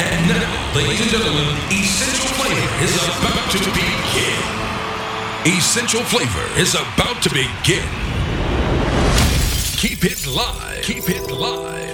And now, ladies and gentlemen, Essential Flavor is about to begin. Essential Flavor is about to begin. Keep it live. Keep it live. Uh.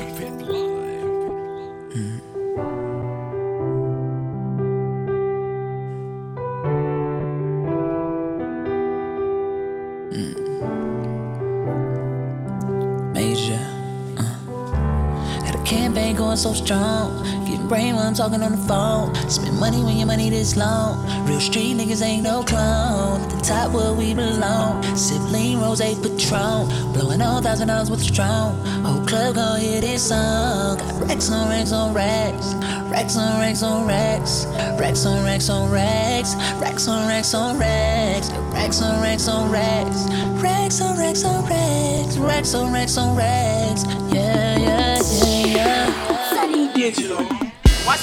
So strong. Getting brain while I'm talking on the phone. Spend money when your money this long. Real street niggas ain't no clone. At the top where we belong. Sip lean, rose, patron. Blowing all thousand dollars with a strong. Whole club gon' hear this song. Got racks on racks on racks. Racks on racks on racks. Racks on racks on racks. Racks on racks on racks. Racks on racks on racks. Racks on racks on racks. Racks on racks on racks. Yeah, yeah, yeah, yeah. Sonny Digital. What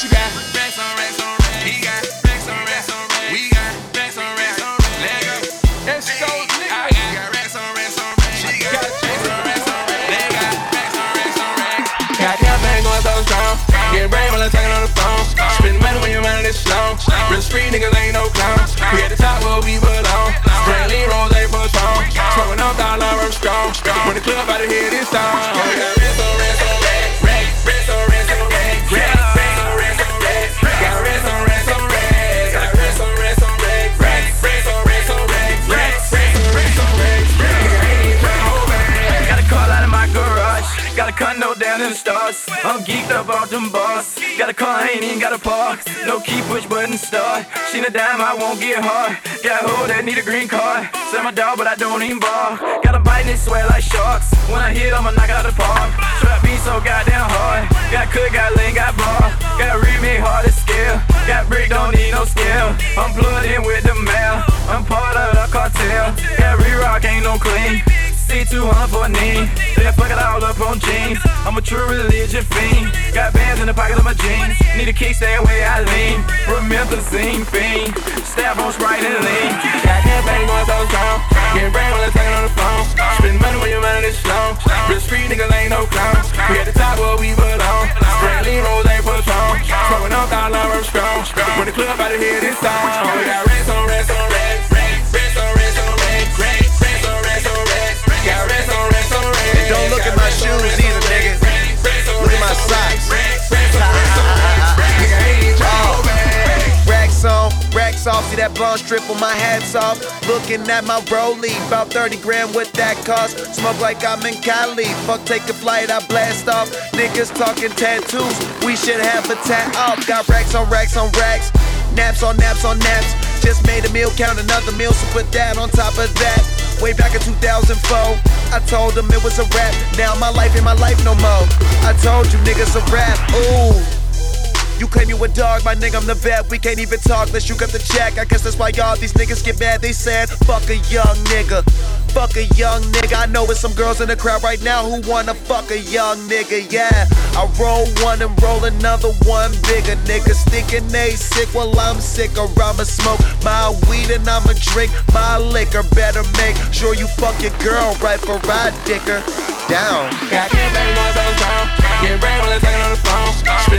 you got? Racks on racks on racks. He got racks on racks on racks. We got racks on racks on racks. Let go. It's so I got racks on racks on racks. She got racks on racks on racks. They got racks on racks on racks. Got campaign going so strong. Getting brain while I'm talking on the phone. Spend money when your money this long. Real street niggas ain't no clowns. We at the top where we belong. Brand lean rolls ain't for strong. Smoking up dollar, I'm strong. When the club out of here this time. Condo down in the stars. I'm geeked up off them bars. Got a car, ain't even got a park. No key, push button start. She a dime, I won't get hard. Got a hoe that need a green card. Sell my dog, but I don't even bar. Got a bite and sweat like sharks. When I hit, I'ma knock out the park. Trap beat so goddamn hard. Got cook, got lean, got bar. Got remake hard to scale. Got brick, don't need no scale. I'm plugged in with the mail. I'm part of the cartel. Got re-rock, ain't no clean. C200 for a knee. Then fuck it all up on jeans. I'm a true religion fiend. Got bands in the pocket of my jeans. Need a kickstand where I lean. Promethazine fiend. Stab on Sprite and lean. Got campaign going so strong. Getting brain while I'm talking on the phone. Spend money when your money this long. Real street niggas ain't no clowns. We at the top where we belong. Brand lean rolls ain't for strong. Smoking up dollar, I'm strong. When the club out of here this time. We got racks on racks on. Racks, racks on racks on racks. Don't look at my shoes either, nigga. Look at my socks. Oh. Racks on, racks off. See that blonde strip on my hats off. Looking at my rollie, about 30 grand what that cost. Smoke like I'm in Cali. Fuck, take a flight, I blast off. Niggas talking tattoos, we should have a tat off. Got racks on racks on racks. Naps on naps on naps. Just made a meal, count another meal, so put that on top of that. Way back in 2004, I told them it was a rap. Now my life ain't my life no more. I told you niggas a rap. Ooh. You claim you a dog, my nigga, I'm the vet. We can't even talk, let's you got the check. I guess that's why y'all these niggas get mad. They said, fuck a young nigga. Fuck a young nigga. I know it's some girls in the crowd right now who wanna fuck a young nigga, yeah. I roll one and roll another one bigger. Niggas thinking they sick, well, I'm sick. Or I'ma smoke my weed and I'ma drink my liquor. Better make sure you fuck your girl right for I dick her down. Got campaign going so strong. Getting brain while I'm on the phone.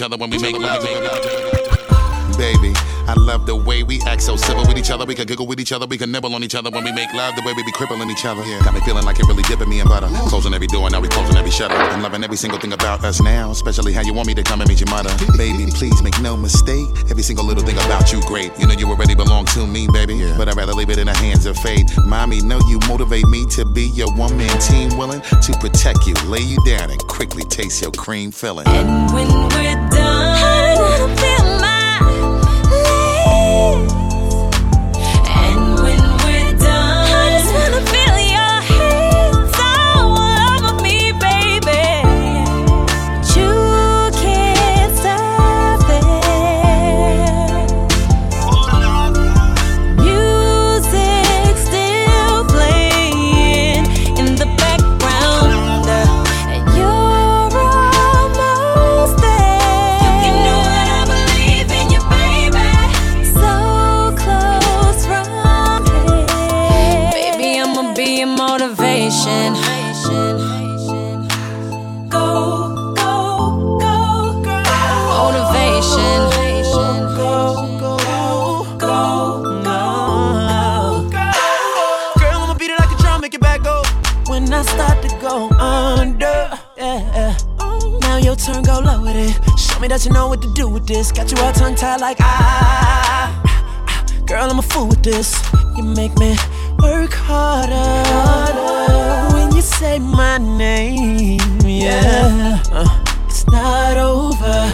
Each other when we make love. Baby, I love the way we act so civil with each other. We can giggle with each other. We can nibble on each other when we make love. The way we be crippling each other. Got me feeling like it really dipping me in butter. Closing every door, now we closing every shutter. I'm loving every single thing about us now. Especially how you want me to come and meet your mother. Baby, please make no mistake. Every single little thing about you great. You know you already belong to me, baby. But I'd rather leave it in the hands of fate. Mommy, know you motivate me to be your one man team, willing to protect you, lay you down, and quickly taste your cream filling. And when with it. Show me that you know what to do with this. Got you all tongue tied like ah. Girl, I'm a fool with this. You make me work harder when you say my name. Yeah, Uh, it's not over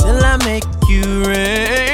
till I make you rain.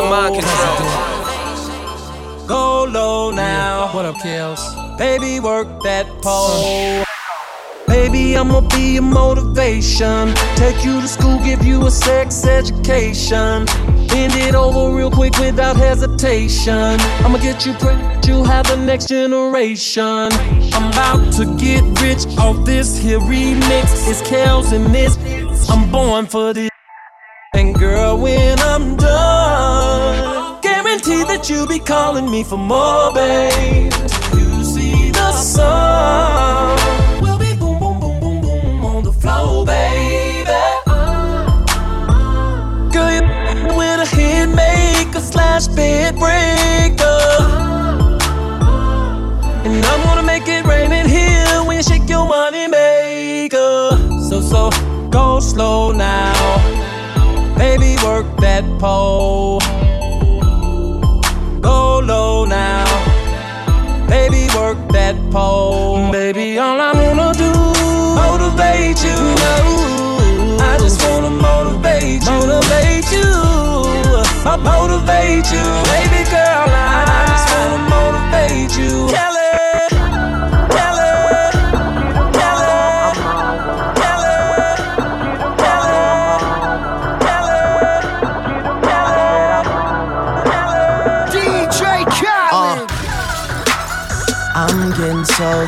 Got mind oh. control. Go low now. What up, Kels? Baby, work that pole. Baby, I'ma be your motivation. Take you to school, give you a sex education. Bend it over real quick without hesitation. I'ma get you pregnant, you have the next generation. I'm about to get rich off this here remix. It's Kels and this. I'm born for this. And girl, when you'll be calling me for more, babe. You see the sun. We'll be boom, boom, boom, boom, boom on the floor, baby. Girl, you with a hit maker slash bed breaker. And I'm gonna make it rain in here when you shake your money maker. So, so, go slow now. Baby, work that pole. Baby, all I wanna do motivate you. No, I just wanna motivate you. Motivate you. I motivate you, baby girl. I, I just wanna motivate you.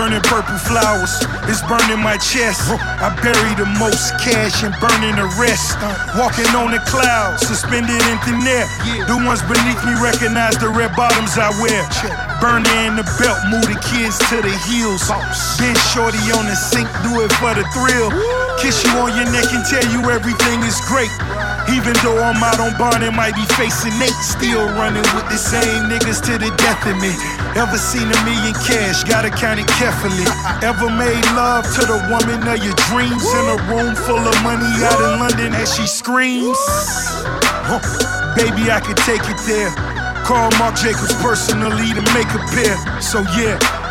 Burning purple flowers, it's burning my chest. I bury the most cash and burning the rest. Walking on the clouds, suspended in thin air. The ones beneath me recognize the red bottoms I wear. Burner in the belt, move the kids to the heels. Been shorty on the sink, do it for the thrill. Kiss you on your neck and tell you everything is great. Even though I'm out on bond and might be facing Nate, still running with the same niggas to the death of me. Ever seen a million cash? Gotta count it carefully. Ever made love to the woman of your dreams in a room full of money out in London as she screams? Huh. Baby, I could take it there. Call Marc Jacobs personally to make a pair. So yeah.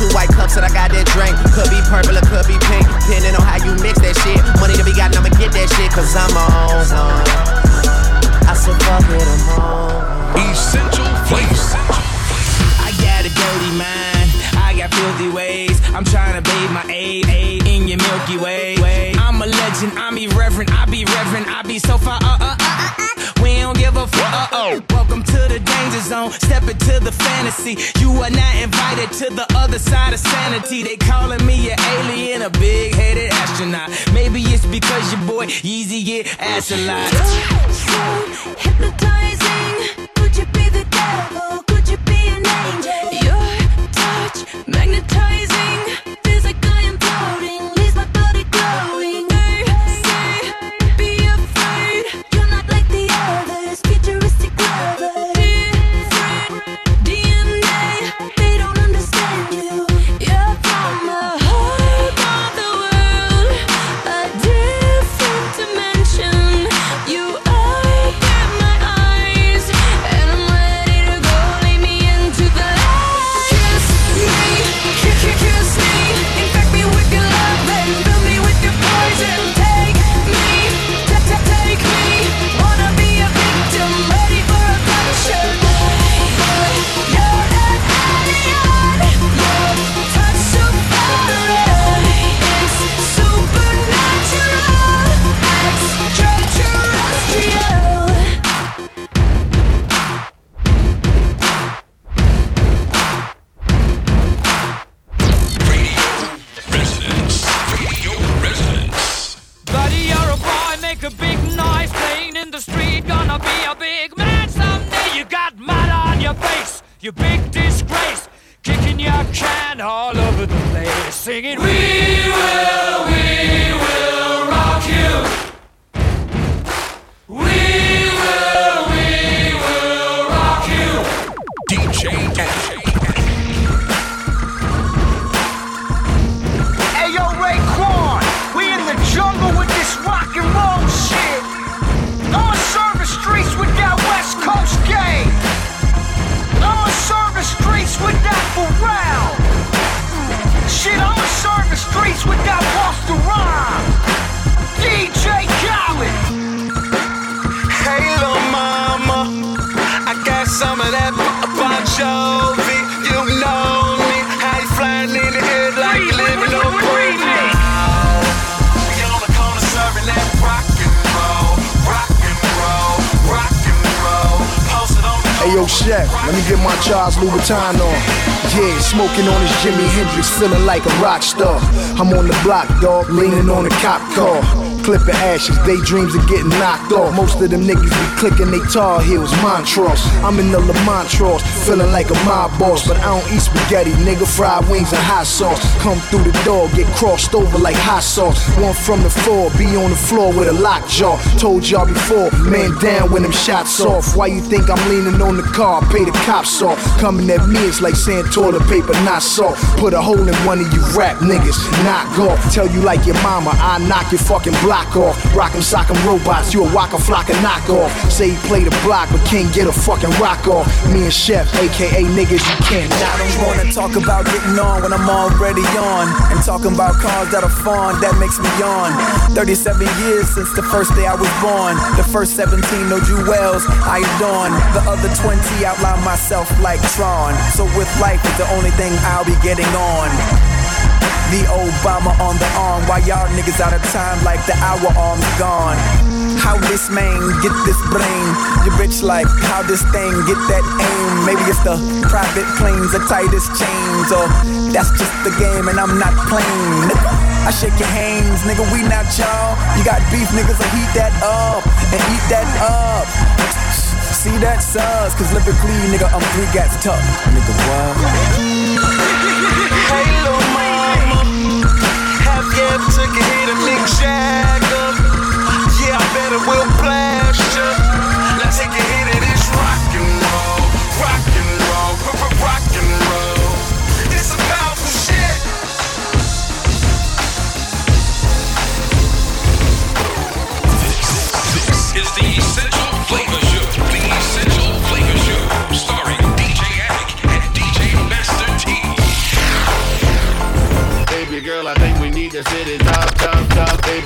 Two white cups that I got that drink. Could be purple or could be pink. Depending on how you mix that shit. Money to be gotten, I'ma get that shit. Cause I'm on one. I said, fuck it, I'm on. Essential flavor. I got a dirty mind. I got filthy ways. I'm trying to bathe my A A in your Milky Way. I'm a legend. I'm irreverent. I be reverent. I be so far. Uh, uh. We don't give a fuck. Uh oh. Welcome to the danger zone. Step into the fantasy. You are not invited to the other side of sanity. They calling me an alien, a big headed astronaut. Maybe it's because your boy Yeezy get ass a lot. So hypnotizing. Chef, let me get my Charles Louboutin on. Yeah, smoking on this Jimi Hendrix, feeling like a rock star. I'm on the block, dog, leaning on a cop car. Clipping ashes, daydreams of getting knocked off. Most of them niggas be clicking they tar heels, Montrose. I'm in the Lamontros, feeling like a mob boss, but I don't eat spaghetti, nigga. Fried wings and hot sauce. Come through the door, get crossed over like hot sauce. One from the floor, be on the floor with a lockjaw. Told y'all before, man down when them shots off. Why you think I'm leaning on the car? Pay the cops off. Coming at me, it's like saying toilet paper, not salt. Put a hole in one of you rap niggas, knock off. Tell you like your mama, I knock your fucking block off. Rock 'em, sock 'em robots, you a waka flocka knockoff. Say he play the block, but can't get a fucking rock off. Me and Chef, aka niggas, you can't I don't wanna talk about getting on when I'm already on. And talking about cars that are fun, that makes me yawn. 37 years since the first day I was born. The first 17, no jewels, I adorn. The other 20, outline myself like Tron. So with life is the only thing I'll be getting on. The Obama on the arm, why y'all niggas out of time like the hour arm's gone. How this man get this brain? Your bitch like how this thing get that aim? Maybe it's the private planes, the tightest chains, or that's just the game and I'm not playing. I shake your hands, nigga. We not y'all. You got beef, niggas, so heat that up and eat that up. See that sus, cause lyrically, nigga, I'm three gats tough. Nigga, what? Took a hit Mick Jagger? Yeah, I bet it will blast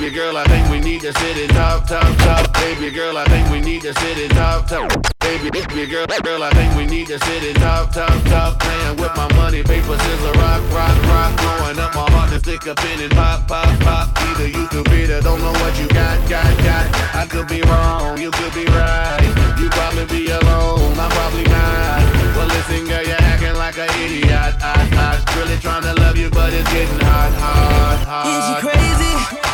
Baby girl, I think we need to sit and talk, talk, talk. Baby girl, I think we need to sit and talk, talk. Baby, baby girl, girl, I think we need to sit and talk, talk, talk. Playing with my money, paper, scissor, rock, rock, rock. Blowing up my heart to stick a pin and pop, pop, pop. Either you could be the don't know what you got, got, got. I could be wrong, you could be right. You probably be alone, I'm probably not. Well, listen, girl, you're acting like an idiot. I, I really trying to love you, but it's getting hot, hot, hot. Is you crazy?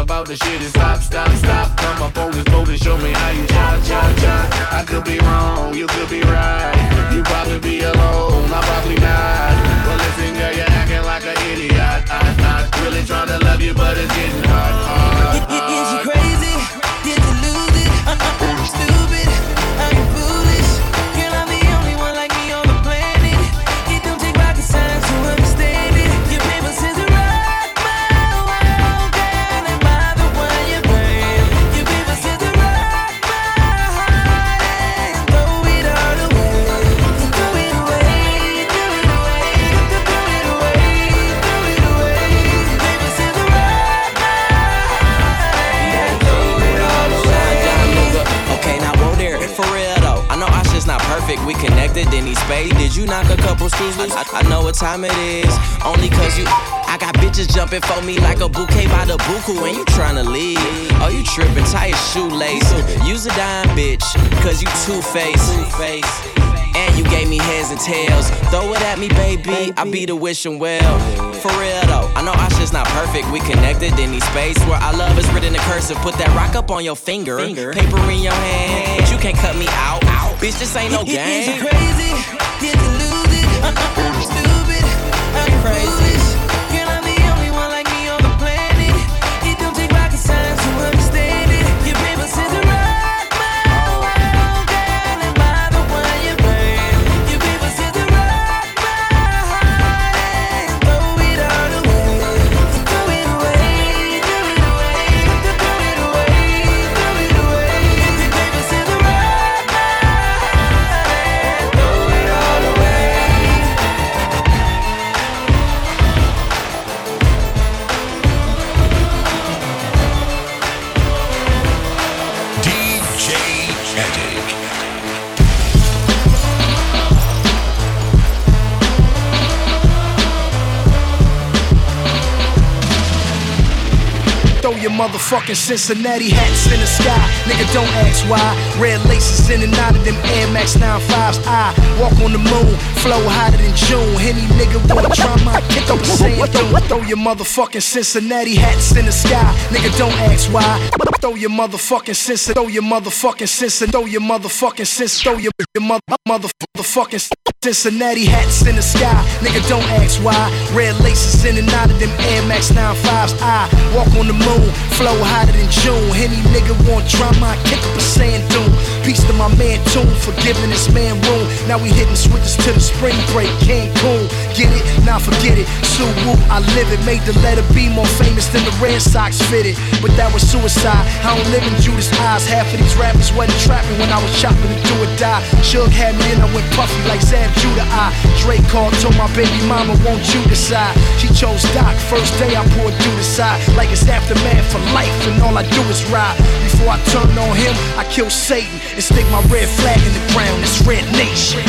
about the shit and stop, stop, stop. Come up on this boat and show me how you shot, shot, shot. I could be wrong, you could be right. You probably be alone, I'm probably not. Well, listen, girl, you're acting like an idiot. I, I really trying to love you, but it's getting hard, hard, Is you crazy? Perfect, we connected in these space. Did you knock a couple screws loose? I, I know what time it is. Only cause you. I got bitches jumping for me like a bouquet by the buku and you tryna leave. Oh, you tripping, tie your shoelace. Use a dime, bitch, cause you two-faced. And you gave me heads and tails. Throw it at me, baby. I be the wishing well. For real though, I know our shit's not perfect. We connected in these space where our love is written in cursive. Put that rock up on your finger, paper in your hand. But you can't cut me out. Bitch, this ain't no Is game. you crazy? Did you motherfucking Cincinnati hats in the sky. Nigga, don't ask why. Red laces in and out of them Air Max 95s. I walk on the moon, flow hotter than June. Any nigga want drama, I kick up a sand dune. Throw your motherfucking Cincinnati hats in the sky. Nigga, don't ask why. Throw your motherfucking Cincinnati, throw your motherfucking Cincinnati, throw your motherfucking Cincinnati, throw your, your mother, motherfucking Cincinnati hats in the sky. Nigga, don't ask why. Red laces in and out of them Air Max 95s. I walk on the moon, flow hotter than June. Any nigga want drama, I kick up a sand dune. Peace to my man Tune for giving this man room. Now we hitting switches to the spring break, Cancun. Get it? Now forget it. Sue Woo, I live it. Made the letter B more famous than the Red Sox fitted. But that was suicide. I don't live in Judas' eyes. Half of these rappers wasn't trapping when I was chopping to do or die. Suge had me in, I went puffy like Zab Judah. I Drake called, told my baby mama, won't you decide? She chose Doc. First day I poured through the side. Like it's aftermath for life, and all I do is ride. Before I turn on him, I kill Satan and stick my red flag in the ground. It's Red Nation.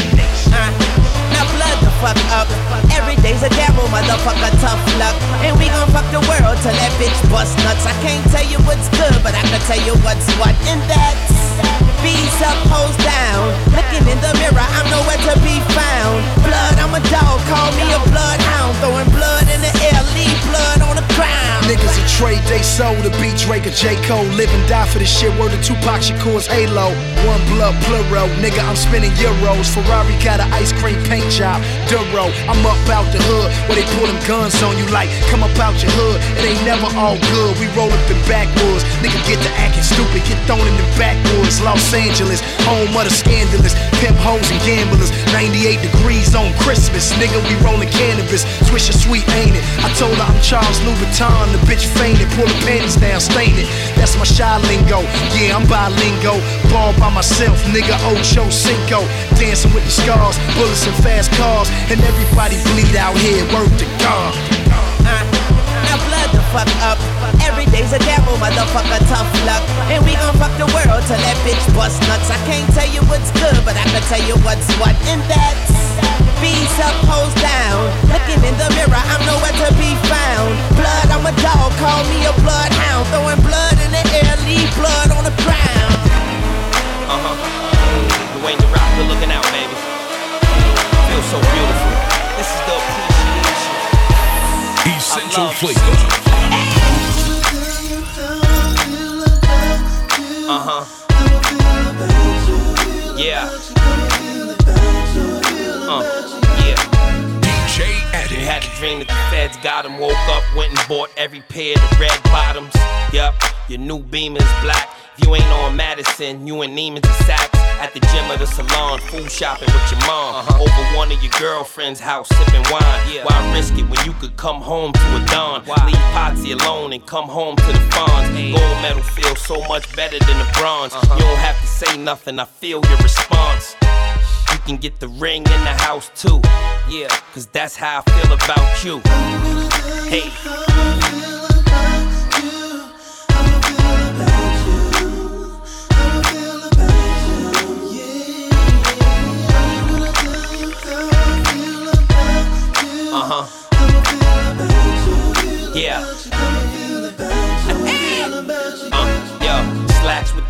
Now blood the fuck up. Every day's a gamble, motherfucker, tough luck. And we gon' fuck the world till that bitch bust nuts. I can't tell you what's good, but I can tell you what's what. And that's B's up, down. Looking in the mirror, I'm nowhere to be found. Blood, I'm a dog, call me a bloodhound. Throwing blood in the air, leave blood on the ground. Niggas a trade they sold to beat Drake or J. Cole. Live and die for this shit. Word to Tupac Shakur's Halo. One blood plural. Nigga, I'm spinning euros. Ferrari got an ice cream paint job. Duro. I'm up out the hood where they pull them guns on you like, come up out your hood. It ain't never all good. We roll up in backwoods. Nigga get to acting stupid. Get thrown in the backwoods. Los Angeles, home of the scandalous. Pimp hoes and gamblers. 98 degrees on Christmas. Nigga, we rolling cannabis. Swisher sweet, ain't it? I told her I'm Charles Louboutin. The bitch fainted. Pull the panties down, stain it. That's my shy lingo. Yeah, I'm bilingo. Ball by myself, nigga. Ocho Cinco. Dancing with the scars. Bullets and fast cars. And everybody bleed out here. Word to God. Uh, now blood the fuck up. Every day's a gamble, motherfucker, tough luck. And we gon' fuck the world till that bitch bust nuts. I can't tell you what's good, but I can tell you what's what. And that's B's up, hoes down. Looking in the mirror, I'm nowhere to be found. Blood, I'm a dog, call me a bloodhound. Throwing blood in the air, leave blood on the ground. Uh huh. Dwayne the Rock, good looking out, baby. Feels so beautiful. This is the. Essential flavor. Uh huh. Yeah. Uh, yeah. DJ Addict. You had a dream that the feds got him. Woke up, went and bought every pair of red bottoms. Yup, your new beam is black. If you ain't on Madison, you in Neiman's or Saks. At the gym or the salon, food shopping with your mom. Uh-huh. Over one of your girlfriend's house, sipping wine. Yeah. Why risk it when you could come home to a dawn? Leave Potsy alone and come home to the fawns. Gold medal feels so much better than the bronze. Uh-huh. You don't have to say nothing, I feel your response. You can get the ring in the house too. Yeah, cause that's how I feel about you. Hey. Uh huh. Yeah.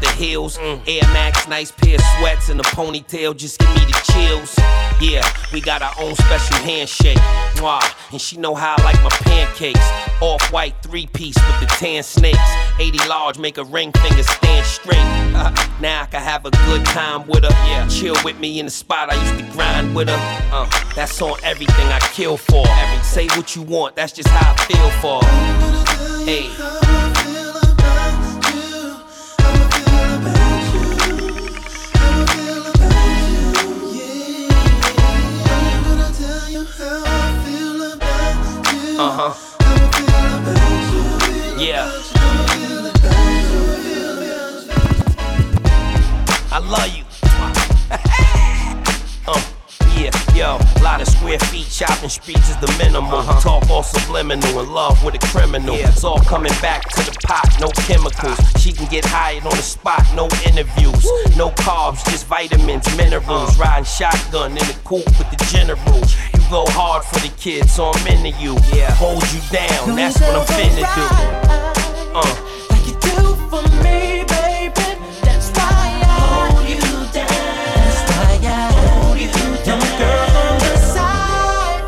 Heels, air Max, nice pair of sweats and a ponytail, just give me the chills. Yeah, we got our own special handshake. Mwah, and she know how I like my pancakes. Off white three piece with the tan snakes. 80 large, make a ring finger stand straight. Uh, now I can have a good time with her. Yeah, chill with me in the spot I used to grind with her. Uh, that's on everything I kill for. Say what you want, that's just how I feel for. Hey. Huh. Yeah. I love you. uh, yeah, yo, lot of square feet, shopping streets is the minimum. Uh-huh. Talk all subliminal, in love with a criminal. It's all coming back to the pot, no chemicals. Uh-huh. She can get hired on the spot, no interviews. No carbs, just vitamins, minerals. Uh. Riding shotgun in the coupe with the general. Go hard for the kids, so I'm into you. Yeah, hold you down, that's what I'm finna do. Uh. Like you do for me, baby. That's why I hold you down. That's why I hold you down. girl on the side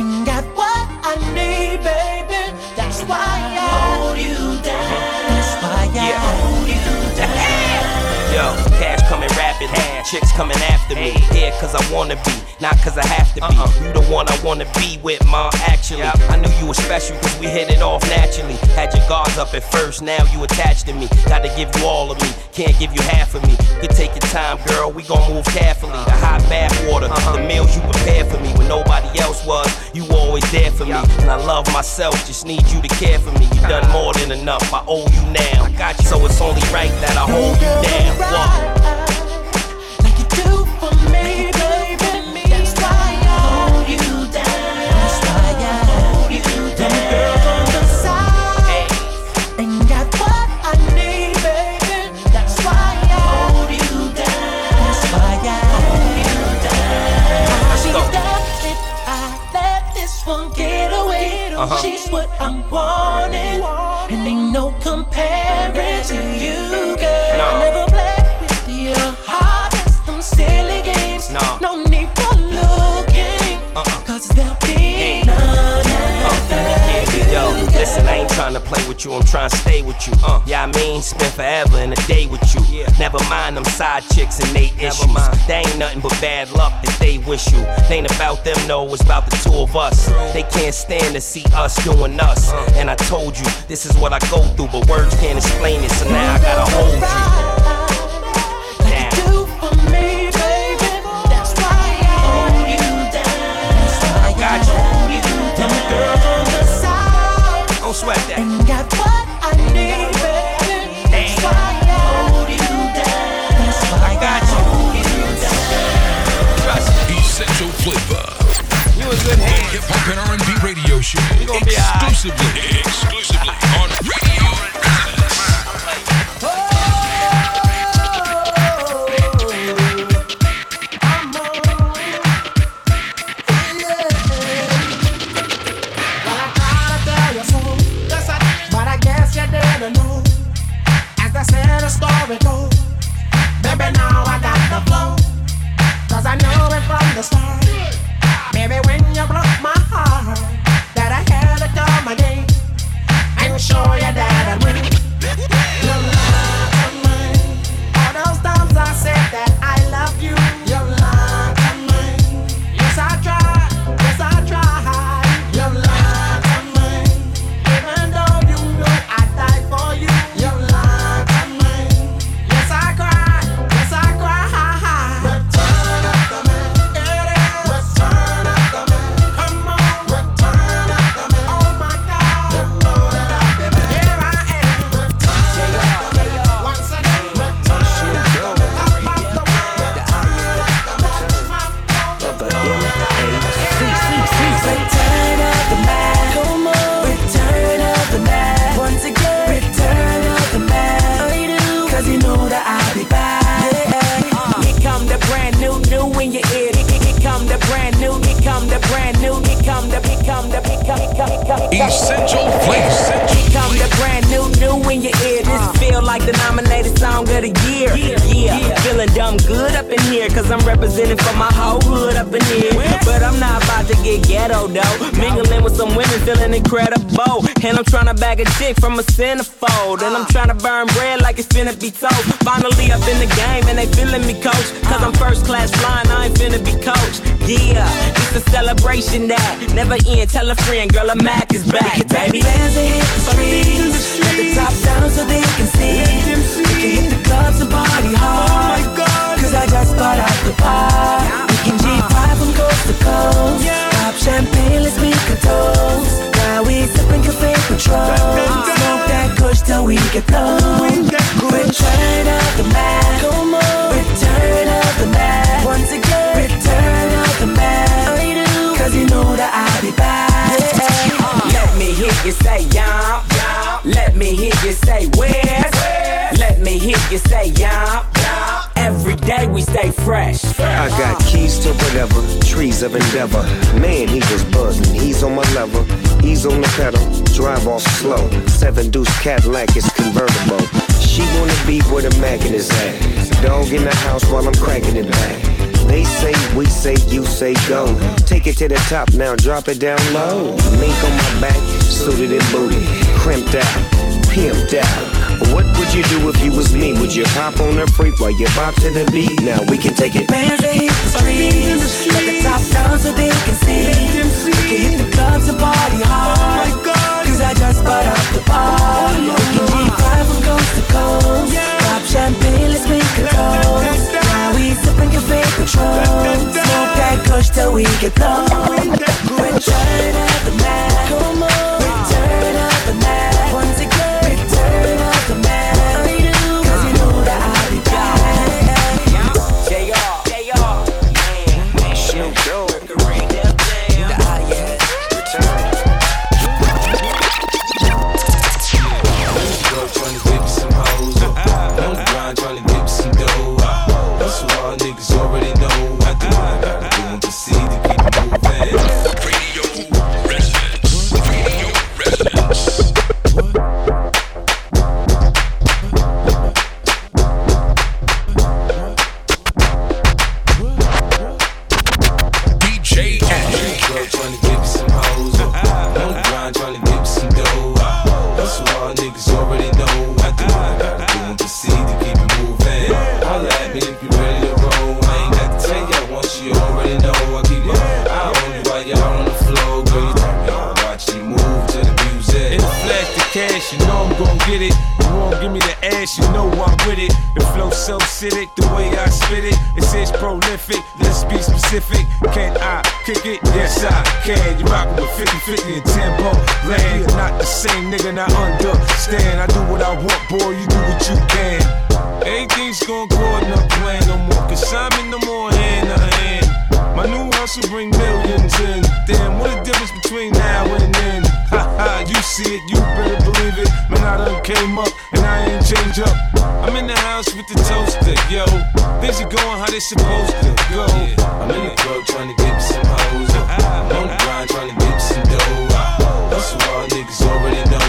ain't got what I need, baby. That's why I hold you down. That's why I hold you down. Yo, cash coming rapid, chicks coming after me. Yeah, cause I wanna be, not cause I have to be. Uh-uh. You the one I wanna be with, ma. Actually, I knew you were special cause we hit it off naturally. Had your guards up at first, now you attached to me. Gotta give you all of me, can't give you half of me. You take your time, girl, we gon' move carefully. The hot bath water, uh-huh. the meals you prepared for me when nobody else was. You always there for me, and I love myself, just need you to care for me. You done uh-huh. more than enough, I owe you now. I got you, so it's only right that I hold you down. What? Uh-huh. she's what I'm wanting, trying to play with you, I'm trying to stay with you. Uh, yeah, I mean, spend forever in a day with you. Yeah. Never mind them side chicks and they issues. They ain't nothing but bad luck that they wish you. They ain't about them, no, it's about the two of us. They can't stand to see us doing us. And I told you, this is what I go through, but words can't explain it, so now I gotta hold you. Down. Do for me, baby. That's why I hold you down. That's why I got you. hold you down. Don't sweat that. ain't got what I need, baby. That's why I hold you down. That's why I got you. hold you down. Essential flavor. You a good hand. Hip hop and R&B radio show. gonna be exclusively, exclusively on Man, he was buzzing. He's on my level, he's on the pedal. Drive off slow. Seven deuce Cadillac is convertible. She wanna be where the Mac in his at. Dog in the house while I'm cracking it back. They say, we say, you say go. Take it to the top now, drop it down low. Mink on my back, suited and booty, crimped out, pimped out. What would you do if you was me? Would you hop on a freak while you bop to the beat? Now we can take it. Bands that hit the streets, let the top down so they can see. We can hit the clubs and party hard. Cause I just got out the bar. We can G5 from coast to coast. Pop champagne, let's make a toast. Now we sipping cafe control. Smoke that kush till we get low. Return of the Mac. Return Go trying to get me some hoes. On the grind trying to get me some dough. That's what all niggas already know. I do what I gotta do and proceed to keep it moving. Holla at me if you ready to roll. I ain't got to tell y'all once you already know. I keep my eye on you while y'all on the floor. Girl, you me on. Watch you move to the music. The flash the cash, you know I'm gon' get it. You won't give me the ass, you know I'm with it. The flow so acidic, the way I spit it, it says prolific. Let's be specific. Kick it? Yes, I can. You rockin' with 50 50 and tempo. Land, you're not the same nigga, not understand. I do what I want, boy, you do what you can. Everything's gon' go in the plan no more. Cause I'm in no more hand to hand. My new hustle bring millions in. Damn, what a difference between now and then. Ha ha, you see it, you better believe it. Man, I done came up and I ain't change up. I'm in the house with the toaster, yo. Things are going how they supposed to go. I'm in the club trying to get. I'm grind trying to get some dough. That's all niggas already know.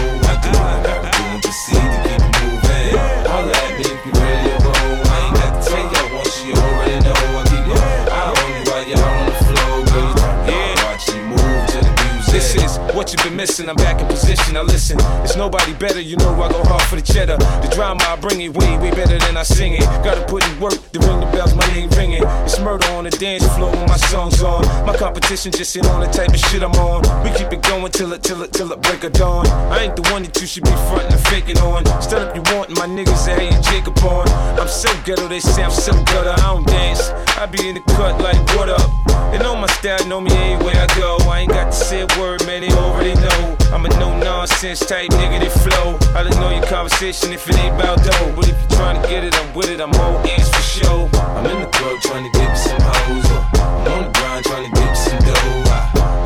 You've been missing. I'm back in position. Now listen, it's nobody better. You know I go hard for the cheddar. The drama I bring it way, way better than I sing it. Gotta put in work to ring the bells. My name ringing. It's murder on the dance floor when my song's on. My competition just sit on the type of shit I'm on. We keep it going till it, till it, till it break of dawn. I ain't the one that you should be frontin' and faking on. Stud up you want, my niggas hey and Jacob on. I'm so ghetto, they say I'm so gutter. I don't dance. I be in the cut like what up. They know my style, know me anywhere I go. I ain't got to say a word, man, they already know. I'm a no nonsense type nigga that flow. I don't know your conversation if it ain't about dough. But if you trying to get it, I'm with it, I'm all ears for sure. I'm in the club trying to me some hoes. I'm on the grind trying to get me some dough.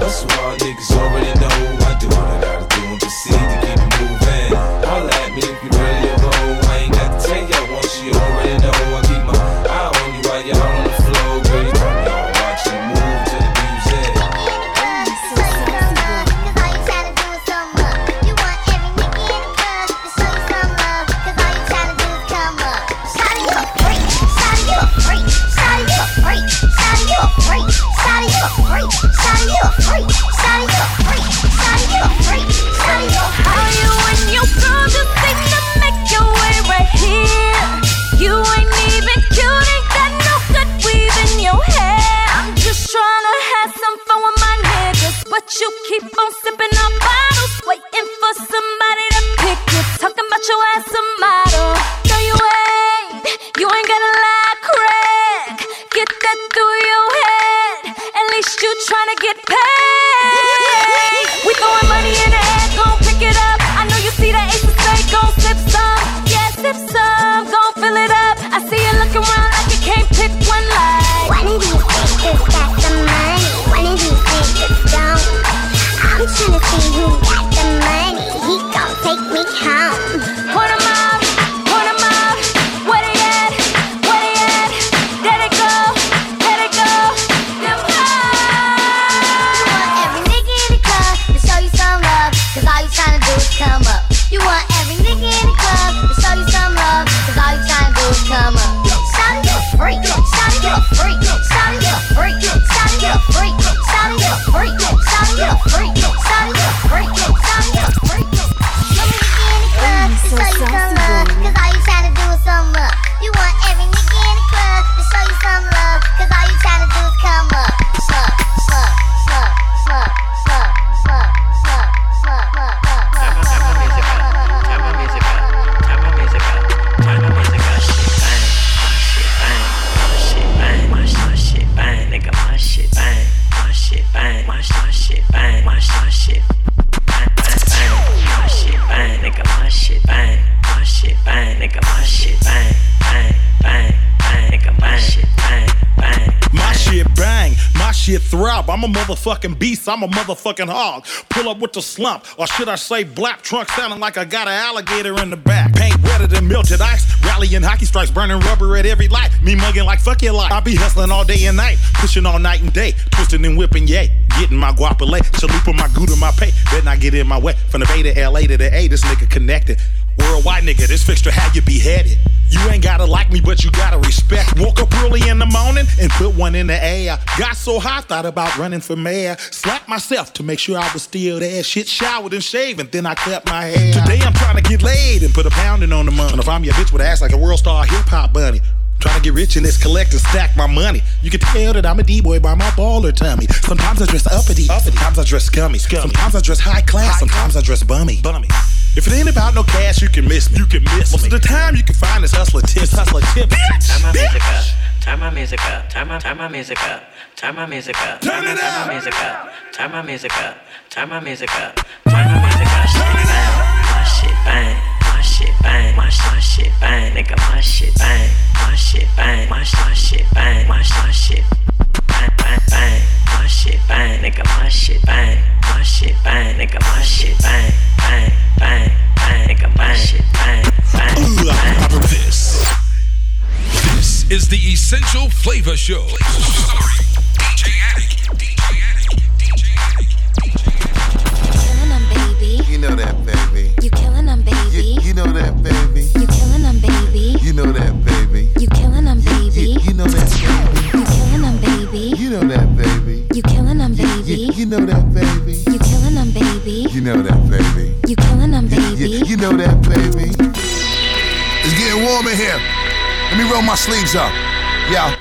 That's what all niggas already know. I'm a motherfucking beast, I'm a motherfucking hog. Pull up with the slump, or should I say blap trunk sounding like I got an alligator in the back. Paint wetter than melted ice, rallying hockey strikes, burning rubber at every light. Me mugging like fuck your life. I be hustling all day and night, pushing all night and day, twisting and whipping, yay. Getting my guapole, chalupa, my gouda, my pay. Better not get in my way. From the Bay to LA to the A, this nigga connected. Worldwide nigga, this fixture had you beheaded. You ain't gotta like me, but you gotta respect. Woke up early in the morning and put one in the air. Got so high, thought about running for mayor. Slapped myself to make sure I was still there. Shit showered and shaved, and then I cut my hair. Today I'm trying to get laid and put a pounding on the money. And if I'm your bitch with ass like a world star hip hop bunny. Trying to get rich and this collect and stack my money. You can tell that I'm a D-boy by my baller tummy. Sometimes I dress uppity, sometimes I dress scummy. Sometimes I dress high class, sometimes I dress bummy. Bummy. If it ain't about no cash, you can miss me. You can miss Most of the time, you can find this hustler tip. hustler tip. Turn my music up. Turn my music up. Turn my turn my music up. Turn my music up. Turn it Turn my music up. Turn my music up. Turn my music up. Turn my music up. My shit bang. My shit bang. My shit bang. My shit bang. Nigga, my shit bang. My shit bang. My my shit bang. My my shit bang bang bang. My shit bang. Nigga, my shit bang. My shit bang. Nigga, my shit bang bang bang bang. Nigga, my shit bang bang bang. This, this is the Essential Flavor Show. Killing 'em, baby. You know that, baby. You killing 'em, baby. You know that, baby. You killing 'em, baby. You know that, baby. You killing 'em, baby. You know that, baby. You killing 'em, baby. You know that, baby. You killing 'em, baby. You know that, baby. You killing 'em, baby. You know that, baby. You killing 'em, baby. You know that, baby. It's getting warm in here. Let me roll my sleeves up. Yo.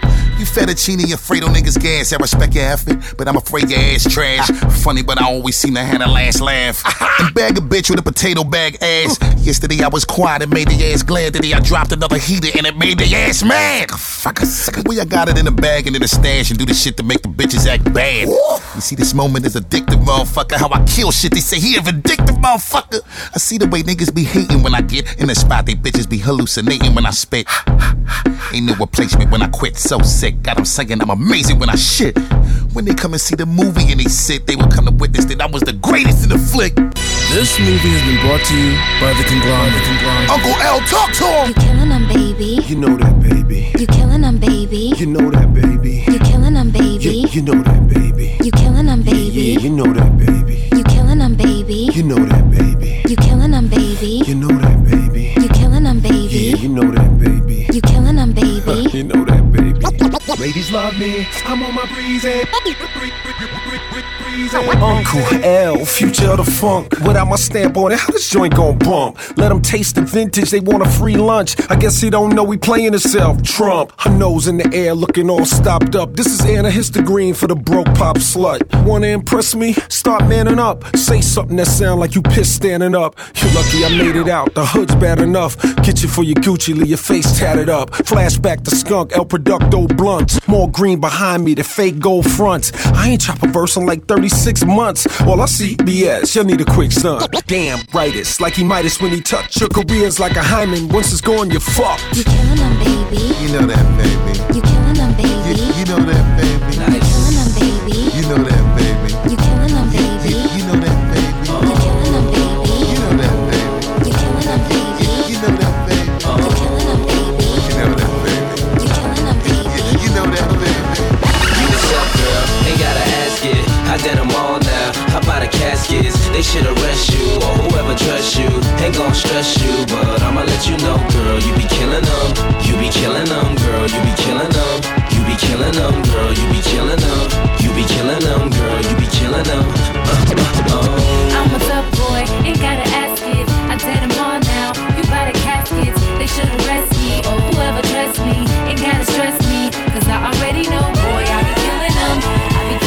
Fettuccine Alfredo niggas gas. I respect your effort, but I'm afraid your ass trash. Funny, but I always seem to have the last laugh. and bag a bitch with a potato bag ass. Yesterday I was quiet and made the ass glad. Today I dropped another heater and it made the ass mad. Fuck a sucker. We I got it in a bag and in a stash and do the shit to make the bitches act bad. You see, this moment is addictive, motherfucker. How I kill shit. They say he a vindictive motherfucker. I see the way niggas be hating when I get in the spot. They bitches be hallucinating when I spit. Ain't no replacement when I quit. So sick. Got 'em saying I'm amazing when I shit. When they come and see the movie and they sit, they will come to witness that I was the greatest in the flick. This movie has been brought to you by the conglomerate. Uncle L, talk to him. You killing 'em, baby. You know that, baby. You killing 'em, baby. You know that, baby. You killing 'em, baby. You know that, baby. You killing 'em, baby. Yeah, you know that, baby. You killing 'em, baby. You know that, baby. You killing 'em, baby. You know that, baby. You killing 'em, baby. Yeah, you know that, baby. You killing 'em, baby. You know that, baby. Ladies love me. I'm on my breezy. Uncle L, future of the funk. Without my stamp on it, how this joint gon' bump? Let them taste the vintage, they want a free lunch. I guess he don't know he playing himself. Trump, her nose in the air, looking all stopped up. This is Anna Histogreen for the broke pop slut. Wanna impress me? Start manning up. Say something that sound like you pissed standing up. You lucky I made it out. The hood's bad enough. Get you for your Gucci, leave your face tatted up. Flashback to skunk, El Producto blunt. Blunts. More green behind me, the fake gold fronts. I ain't chop a verse in like 36 months. All I see, BS, y'all need a quick stunt. Damn, brightest, like he Midas when he touch your careers like a hymen. Once it's gone, you're fucked. You killing them, baby. You know that, baby. You killing them, baby. You, you know that, baby. I did them all now. How about the caskets? They should arrest you or whoever trusts you. Ain't gon' stress you, but I'ma let you know, girl. You be killing them. You be killing them, girl. You be killing them. You be killing them, girl. You be killing them. You be killing them, girl. You be killing them. Uh, oh. I'm a tough boy, ain't gotta ask it. I did them all now. You buy the caskets, they should arrest me. Or whoever trusts me, ain't gotta stress me. Cause I already know, boy, I be killing them. I be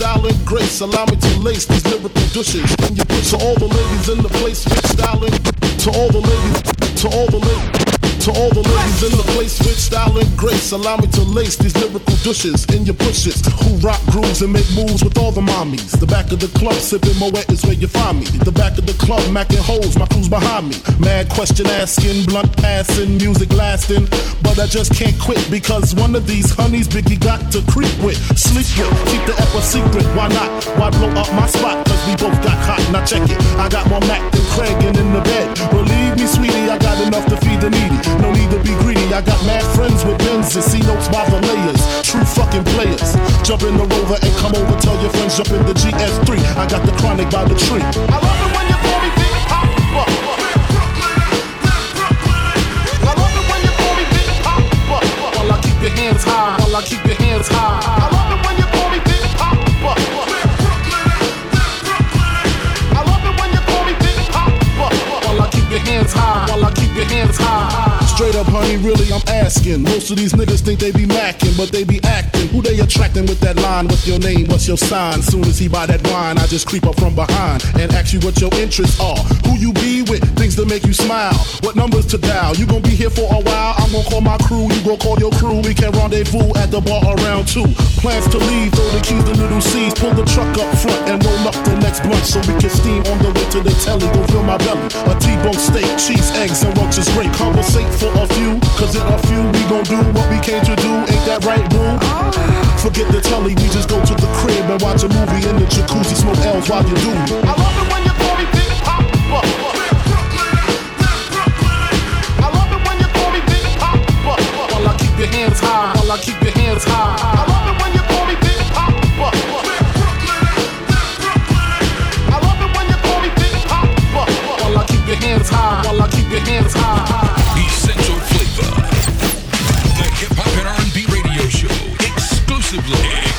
style and grace, allow me to lace these lyrical douches. And you put to all the ladies in the place style and to all the ladies, to all the ladies. To all the ladies in the place with style and grace, allow me to lace these lyrical douches in your bushes. Who rock grooves and make moves with all the mommies. The back of the club sipping Moet is where you find me. The back of the club macking holes, my crew's behind me. Mad question asking, blunt passing, music lasting. But I just can't quit because one of these honeys Biggie got to creep with, sleep with, keep the ep secret. Why not? Why blow up my spot? Cause we both got hot. Now check it. I got more Mac than Craig and in the bed. Believe me, sweetie, I got enough to feed the needy. No need to be greedy. I got mad friends with Benzes. See notes by the layers. True fucking players. Jump in the rover and come over. Tell your friends jump in the GS3. I got the chronic by the tree. I love it when you call me Big Poppa. I love it when you call me While I keep your hands high. While I keep your hands high. I love it when you call me Big Poppa. I love it when you call me Big Poppa. While I keep your hands high. While I keep your hands high. Straight up, honey, really, I'm asking. Most of these niggas think they be macking, but they be acting. Who they attracting with that line? What's your name? What's your sign? Soon as he buy that wine, I just creep up from behind and ask you what your interests are. Who you be with? Things to make you smile. What numbers to dial? You gon' be here for a while. I'm gon' call my crew. You gon' call your crew. We can rendezvous at the bar around two. Plans to leave, throw the keys to little C's. Pull the truck up front and roll up the next blunt so we can steam on the way to the telly. Go fill my belly. A T-bone steak, cheese, eggs, and roaches great. Conversate for a few, cause in a few we gon' do what we came to do. Ain't that right, boo? Forget the telly, we just go to the crib and watch a movie in the jacuzzi, smoke L's while you do. I love it hands high, while I keep your hands high. I love it when you call me Big Poppa. I love it when you call me Big Poppa. While I keep your hands high, while I keep your hands high. Essential flavor. The hip hop and R&B radio show exclusively, exclusively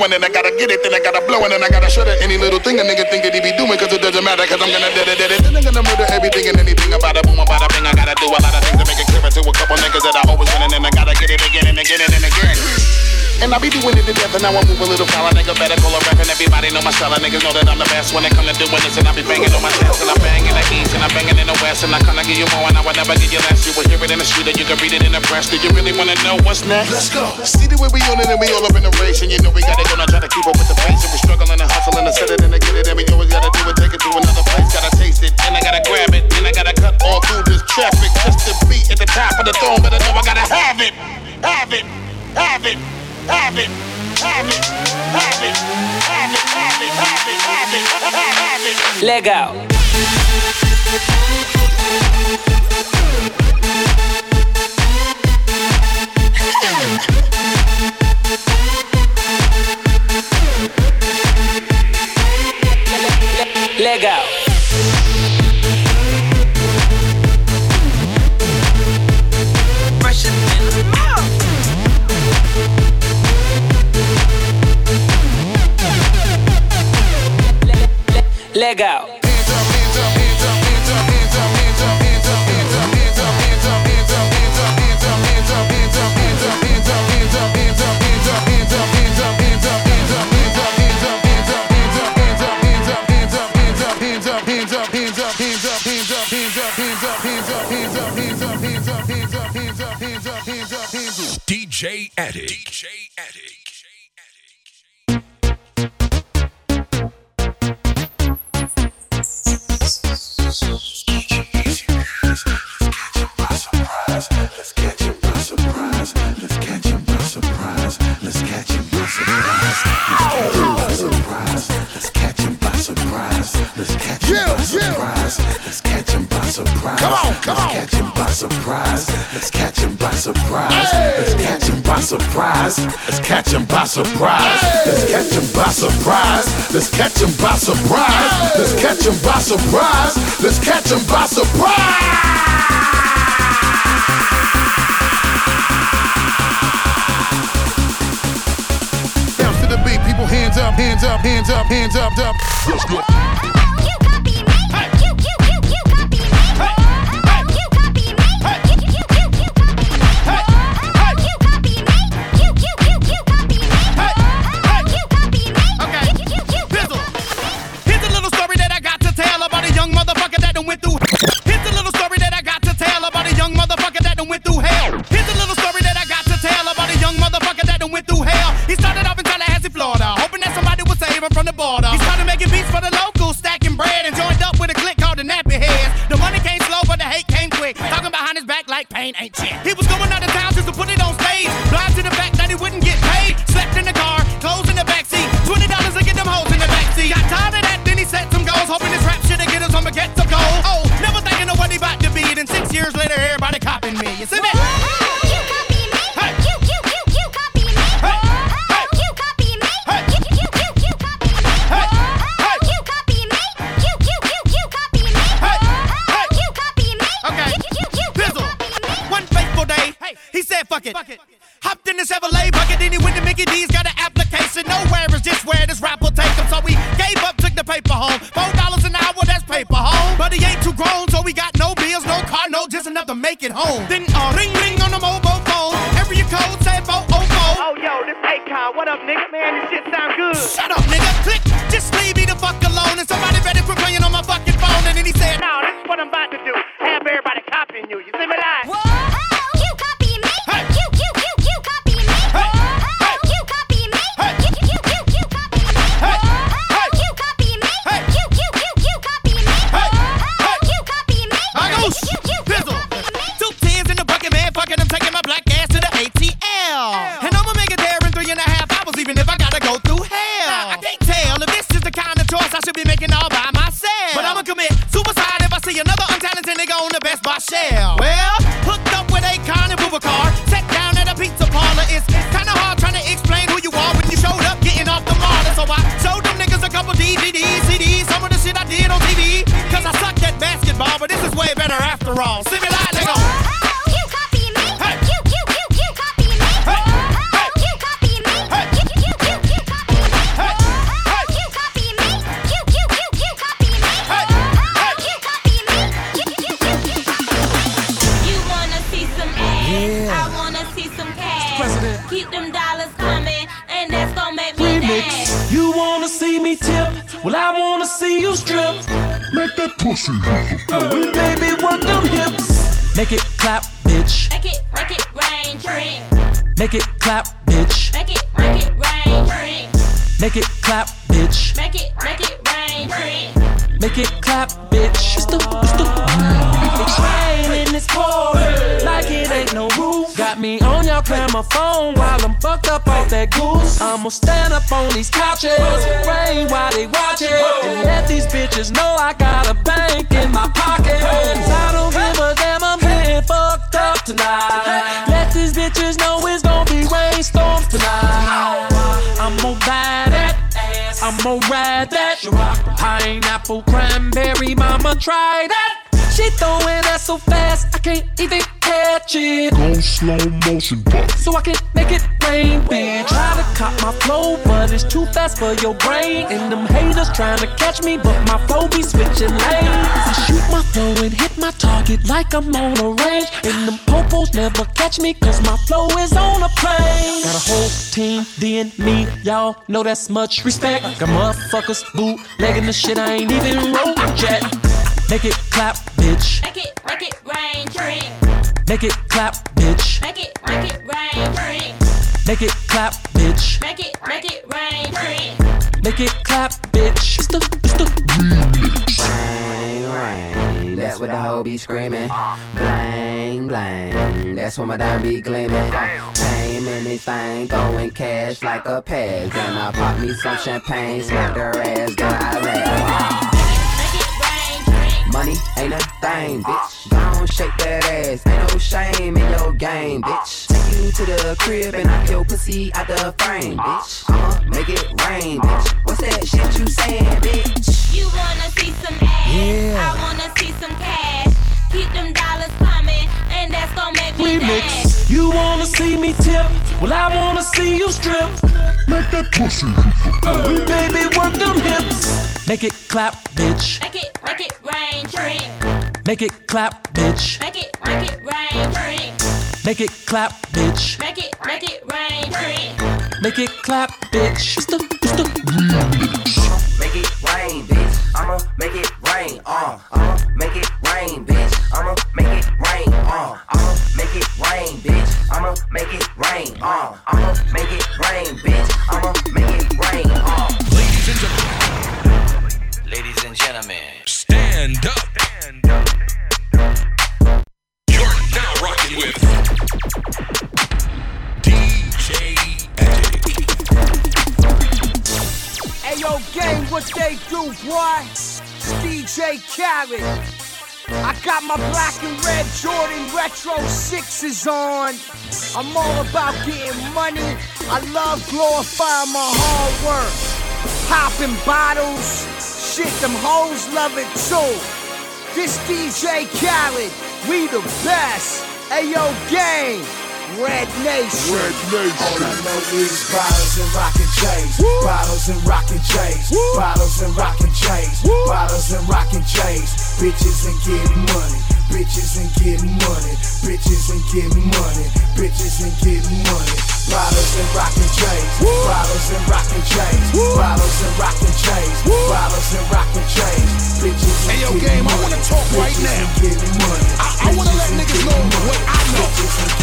go, and I gotta get it, then I gotta blow, it and I gotta shut it. Any little thing a nigga think that he be doing, cause it doesn't matter, cause I'm gonna dead it, dead I'm gonna murder everything and anything And I be doing it to death, and now I move a little foul. Nigga better call a rep, and everybody know my style. Niggas know that I'm the best when it come to doing this, and I be banging on my chest, and I bang in the east, and I'm banging in the west, and I kinda give you more, and I would never give you less. You will hear it in the street, and you can read it in the press. Do you really wanna know what's next? Let's go. See the way we on it, and we all up in the race, and you know we gotta go now, try to keep up with the pace, and we struggling and hustling and set it and get it, and we always gotta do it, take it to another place, gotta taste it, and I gotta grab it, and I gotta cut all through this traffic just to be at the top of the throne, but I know I gotta have it, have it, have it, have it. DJ Attic. DJ Attic. Let's catch him by surprise. Let's catch him by surprise. Let's catch him by surprise. Let's catch him by surprise. Let's catch him by surprise. Let's catch him by surprise. Come on, come on. Let's catch him by surprise. Let's catch him by Let's catch him by surprise. Let's catch him by surprise. Let's catch him by surprise. Let's catch him by surprise. Let's catch him by surprise. Let's by surprise. Bounce to the beat, people hands up, hands up, hands up, hands up, up. Let's go. Where this rap will take him. So we gave up, took the paper home. Four dollars an hour, that's paper home. But he ain't too grown, so we got no bills, no car, no just enough to make it home. Then uh, ring ring on the mobile phone. Area code say 404. Oh, yo, this Akon. What up, nigga? Man, this shit sound good. Shut up, these rain while they watch it, and let these bitches know I got a bank in my pocket. I don't give a damn, I'm getting fucked up tonight. Let these bitches know it's gonna be rainstorms tonight. I'm gon' buy that. I'm gon' ride that. Pineapple cranberry, mama, try that. She throwing that so fast, I can't even catch it. Go slow motion, but So I can make it rain, bitch. Try to cop my flow, but it's too fast for your brain. And them haters trying to catch me, but my flow be switching lanes. I shoot my flow and hit my target like I'm on a range. And them popos never catch me, cause my flow is on a plane. Got a whole team, D and me, y'all know that's much respect. Got motherfuckers bootlegging the shit I ain't even wrote yet. Make it clap, bitch. Make it, make it rain, drink. Make it clap, bitch. Make it, make it rain, drink. Make it clap, bitch. Make it, make it rain, drink. Make it clap, bitch. It's the, it's the Rain, rain, that's what the hoe be screaming. Blang, blang, that's when my dime be gleaming. Same anything, throwing cash like a pass. Then I pop me some champagne, smack her ass, then I laugh. Money ain't a thing, bitch. Don't shake that ass, ain't no shame in your game, bitch. Take you to the crib and knock your pussy out the frame, bitch. I'ma make it rain, bitch. What's that shit you saying, bitch? You wanna see some ass? Yeah. I wanna see some cash. Keep them dollars coming, and that's gonna make me dance. remix. You wanna see me tip? Well, I wanna see you strip. Make that pussy. Uh, baby, work them hips. Make it clap, bitch. Make it, make it rain, drink. Make it clap, bitch. Make it, make it rain, drink. Make it clap, bitch. Make it, make it rain, drink. Make it clap, bitch. It's the, it's the Make it rain, bitch. I'ma make it rain, uh. I'ma make it rain, bitch. I'ma make it rain, uh. I'ma make it rain, bitch. I'ma make it rain, uh. I'ma make it rain, bitch. I'ma make it rain, DJ Khaled. I got my black and red Jordan Retro 6s on. I'm all about getting money. I love glorifying my hard work. Popping bottles. Shit, them hoes love it too. This DJ Khaled, we the best. Ayo, gang. Red Nation. Red Nation. All I know is bottles and rockin' chains. Bottles and rockin' chains. Bottles and rockin' chains. Bottles and rockin' chains. Bitches and getting money. Bitches and getting money. Bitches and getting money. Bitches and getting money. Bottles and rockin' chains. Bottles and rockin' chains. Bottles and rockin' chains. Bottles and rockin' chains. Bitches and Hey, yo, getting game, I money. wanna talk right Bitches now. and getting money. I, I wanna let niggas know what I know.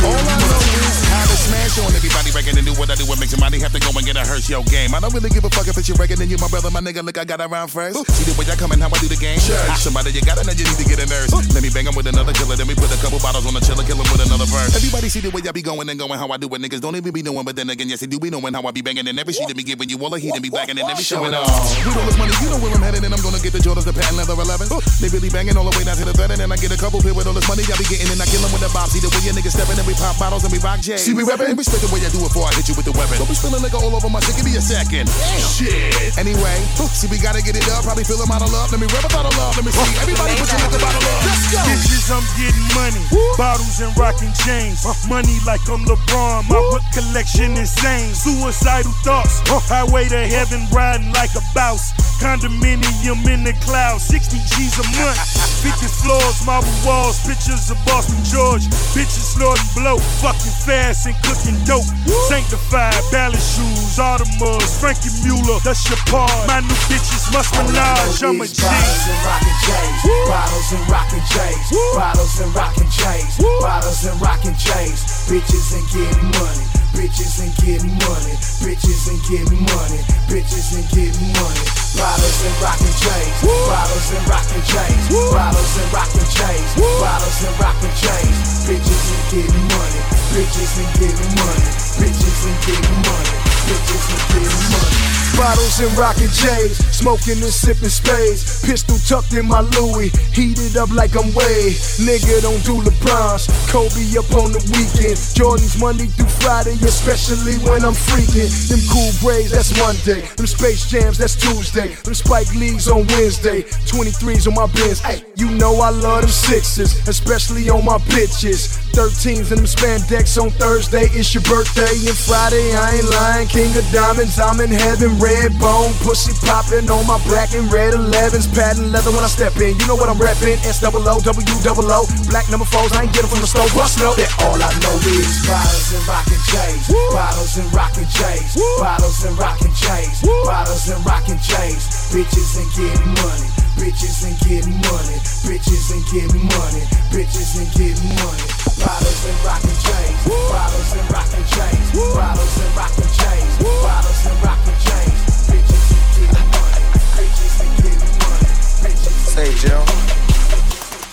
All I know is how to smash on everybody record and do what I do. What makes somebody have to go and get a Hershey yo game. I don't really give a fuck if it's your record and you my brother, my nigga. Look, I got around first. See the way I come and how I do the game. Somebody you gotta know you need to get a nurse. Let me bang him with another killer. Then we put a couple bottles on the chiller, kill him with another verse. Everybody see the way I be going and going how I do it. Niggas don't even be knowing, but then again, yes, they do be knowing how I be banging. And every sheet that me giving you all the heat and be blacking and every show it off. We don't look money, you know where I'm headed, and I'm gonna get the Jordans, the patent leather 11. They really banging all the way down to the thread, and then I get a couple here with all this money I be getting, and I kill 'em with the bob. See the way your niggas stepping, and we pop bottles and we rock J. See, we rapping? And respect the way I do it before I hit you with the weapon. Don't be spilling liquor all over my shit, give me a second. Damn. Shit. Anyway, see, we gotta get it up, probably feel 'em out of love. Let me rub a bottle of love, let me see. Everybody put your liquor bottle up. Let's go. I'm getting money. Bottles and rocking chains. Money like I'm LeBron. My whip collection is insane. Suicidal thoughts. Highway to heaven riding like a bouse. Condominium in the clouds. 60 G's a month. 50 floors, marble walls. Pictures of Boston George. Bitches snorting blow. Fucking fast and cooking dope. Sanctified balance shoes. Audemars. Franck Muller. That's your part. My new bitches must menage. I'm a G. Bottles and rockin' chains. Bottles and rockin' chains. Bottles and rockin' chains. Bottles and rockin' chains. Bitches and getting money. Bitches and getting money. Bitches and getting money. Bitches and getting money. Bottles and rockin' chains. Bottles and rockin' chains. Bottles and rockin' chains. Bottles and rockin' chains. Bitches and getting money. Bitches and getting money. Bitches and getting money. Bitches and getting money. Bottles and rockin' chains, smoking and sipping spades. Pistol tucked in my Louis, heated up like I'm Wade. Nigga don't do LeBrons, Kobe up on the weekend. Jordan's Monday through Friday, especially when I'm freaking. Them cool braids, that's Monday. Them Space Jams, that's Tuesday. Them Spike Lees on Wednesday. 23s on my bins. Hey, you know I love them sixes, especially on my bitches. 13s and them spandex on Thursday. It's your birthday and Friday. I ain't lying. King of diamonds, I'm in heaven. Red bone, pussy popping on my black and red 11s. Patent leather when I step in. You know what I'm reppin'. S double O, W double O. Black number fours, I ain't get 'em from the store. Bust no. That all I know is bottles and rockin' chains. Bottles and rockin' chains. Bottles and rockin' chains. Bottles and rockin' chains. Bitches and getting money. Bitches and getting money. Bitches and getting money. Bitches and getting money. Bottles and rockin' chains. Bottles and rockin' chains. Bottles and rockin' chains. Bottles and rockin' chains. Bitches and getting money. Bitches and getting money. Bitches Say, Jill.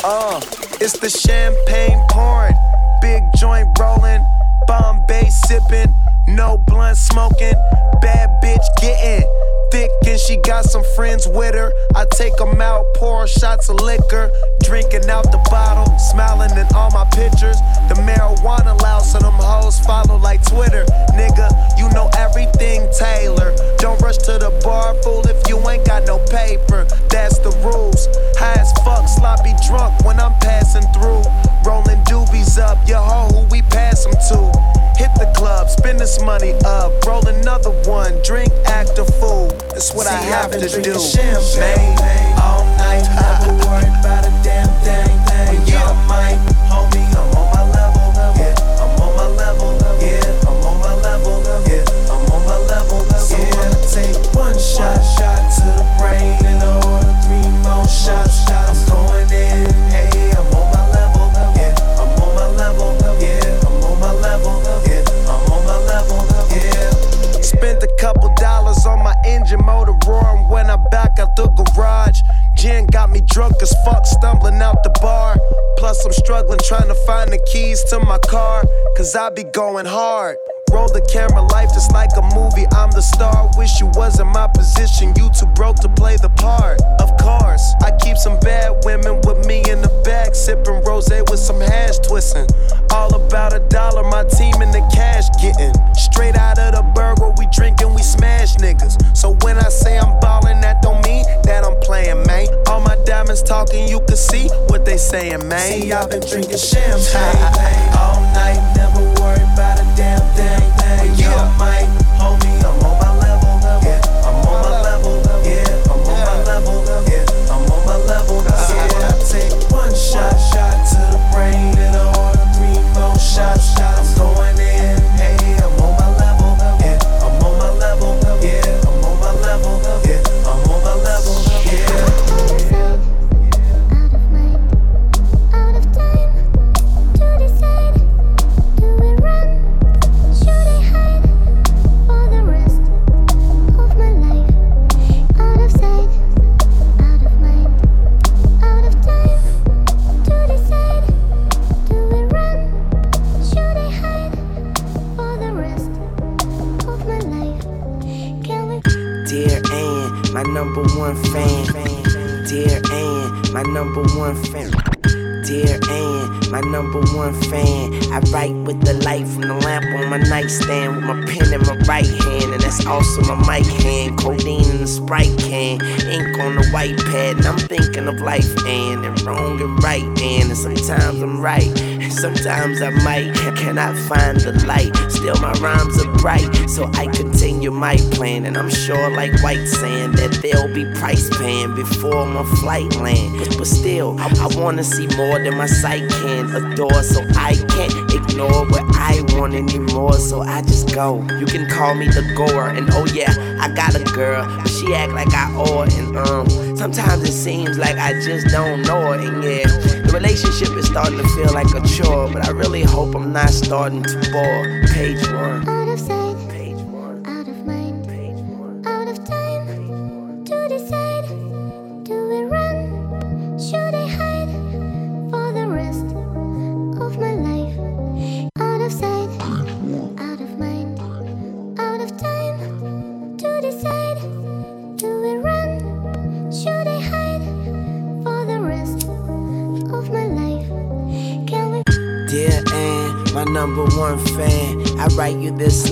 Uh, it's the champagne pouring, big joint rolling, Bombay sipping, no blunt smoking, bad bitch getting thick and she got some friends with her. I take 'em out, pour shots of liquor, drinking out the bottle, smiling in all my pictures. The marijuana loud, so them hoes follow like Twitter. Nigga, you know everything Taylor. Don't rush to the bar, fool, if you ain't got no paper. That's the rules. High as fuck, sloppy drunk when I'm passing through. Rolling doobies up, your hoe club, spend this money up, roll another one, drink, act a fool. That's what I See, have I've been to do. champagne all night, never worry about a damn thing. When y'all might, homie, I'm on my level. Yeah, I'm on my level. Yeah, I'm on my level. Yeah, I'm on my level. So I'ma take one shot, shot to the brain, and order three more shots. I'm going Gin got me drunk as fuck, stumbling out the bar. Plus, I'm struggling trying to find the keys to my car, cause I be going hard. Roll the camera, life is like a movie. I'm the star. Wish you was in my position. You too broke to play the part. Of course, I keep some bad women with me in the back, sipping rose with some hash twisting. All about a dollar, my team in the cash getting. Straight out of the burger, we drinking, we smash niggas. So when I say I'm ballin', that don't mean that I'm playing, man. All my diamonds talking, you can see what they saying, man. See, I've been drinking champagne all night, never damn thing. thing. Yeah, homie, I'm on my level. Yeah, I'm on my level. Yeah, I'm on my level. Yeah, I'm on my level. Ah. Yeah, I take one shot, shot to the brain, and three more shots. I'm one fan. Dear Ann, my number one fan. Dear Ann, my number one fan. I write with the light from the lamp on my nightstand with my pen in my right hand, and that's also my mic hand. Codeine in the sprite can, ink on the white pad, and I'm thinking of life and and wrong and right and, and sometimes I'm right, and sometimes I might cannot find the light. Still my rhymes are bright, so I continue my plan, and I'm sure like white sand that there'll be price paying before my flight land. But still, I, I wanna see more than my sight can adore, so I can't ignore what I want anymore. So I just go. You can call me the gore, and oh yeah, I got a girl, but she act like I owe her, and um, sometimes it seems like I just don't know her, and yeah, relationship is starting to feel like a chore, but I really hope I'm not starting to bore. Page one.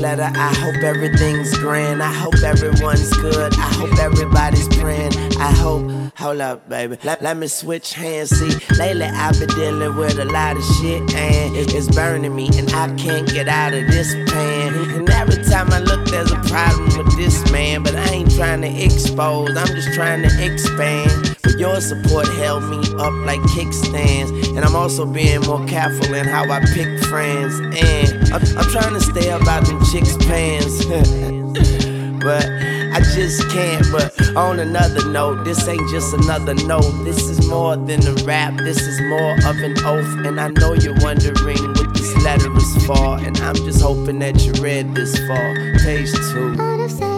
Letter. I hope everything's grand. I hope everyone's good. I hope everybody's praying. I hope. Hold up, baby. Let, let me switch hands. See, lately I've been dealing with a lot of shit, and it- it's burning me, and I can't get out of this pan. And every time I look, there's a problem with this man. But I ain't trying to expose, I'm just trying to expand. But your support held me up like kickstands. And I'm also being more careful in how I pick friends. And I'm, I'm trying to stay about them chicks' pants. but I just can't. But on another note, this ain't just another note. This is more than a rap, this is more of an oath. And I know you're wondering what this letter is for. And I'm just hoping that you read this far. Page two.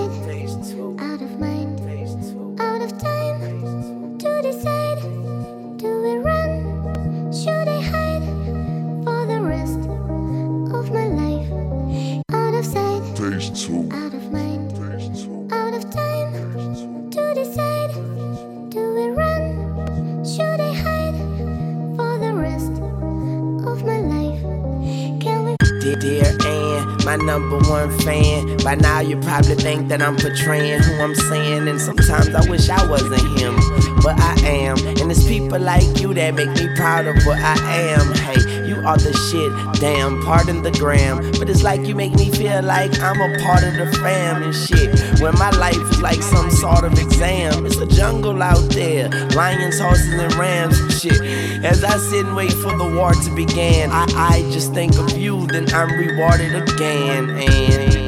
Think that I'm portraying who I'm saying, and sometimes I wish I wasn't him, but I am. And it's people like you that make me proud of what I am. Hey, you are the shit, damn, pardon the gram, but it's like you make me feel like I'm a part of the fam and shit. When my life is like some sort of exam, it's a jungle out there, lions, horses, and rams and shit. As I sit and wait for the war to begin, I, I just think of you, then I'm rewarded again. And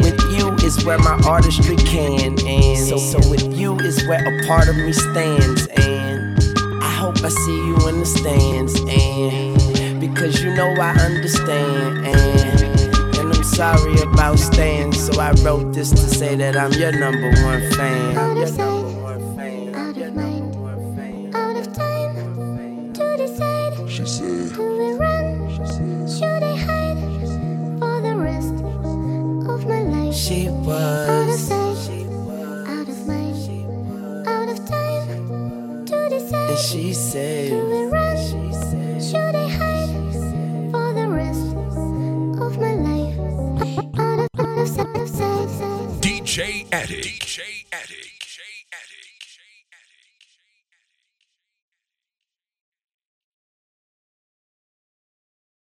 is where my artistry can. And so, so with you is where a part of me stands. And I hope I see you in the stands. And because you know I understand. And and I'm sorry about staying. So I wrote this to say that I'm your number one fan.